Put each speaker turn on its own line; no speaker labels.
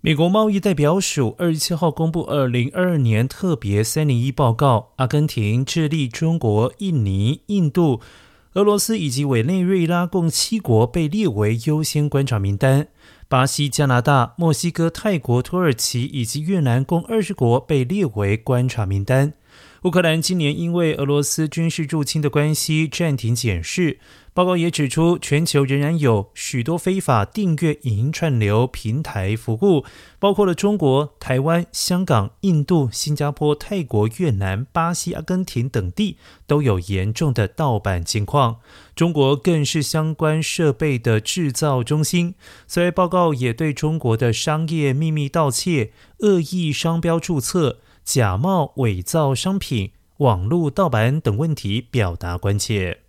美国贸易代表署二十七号公布二零二二年特别三零一报告，阿根廷、智利、中国、印尼、印度、俄罗斯以及委内瑞拉共七国被列为优先观察名单。巴西、加拿大、墨西哥、泰国、土耳其以及越南共二十国被列为观察名单。乌克兰今年因为俄罗斯军事入侵的关系暂停检视。报告也指出，全球仍然有许多非法订阅影音串流平台服务，包括了中国、台湾、香港、印度、新加坡、泰国、越南、巴西、阿根廷等地都有严重的盗版情况。中国更是相关设备的制造中心。所以，报告也对中国的商业秘密盗窃、恶意商标注册。假冒伪造商品、网络盗版等问题表达关切。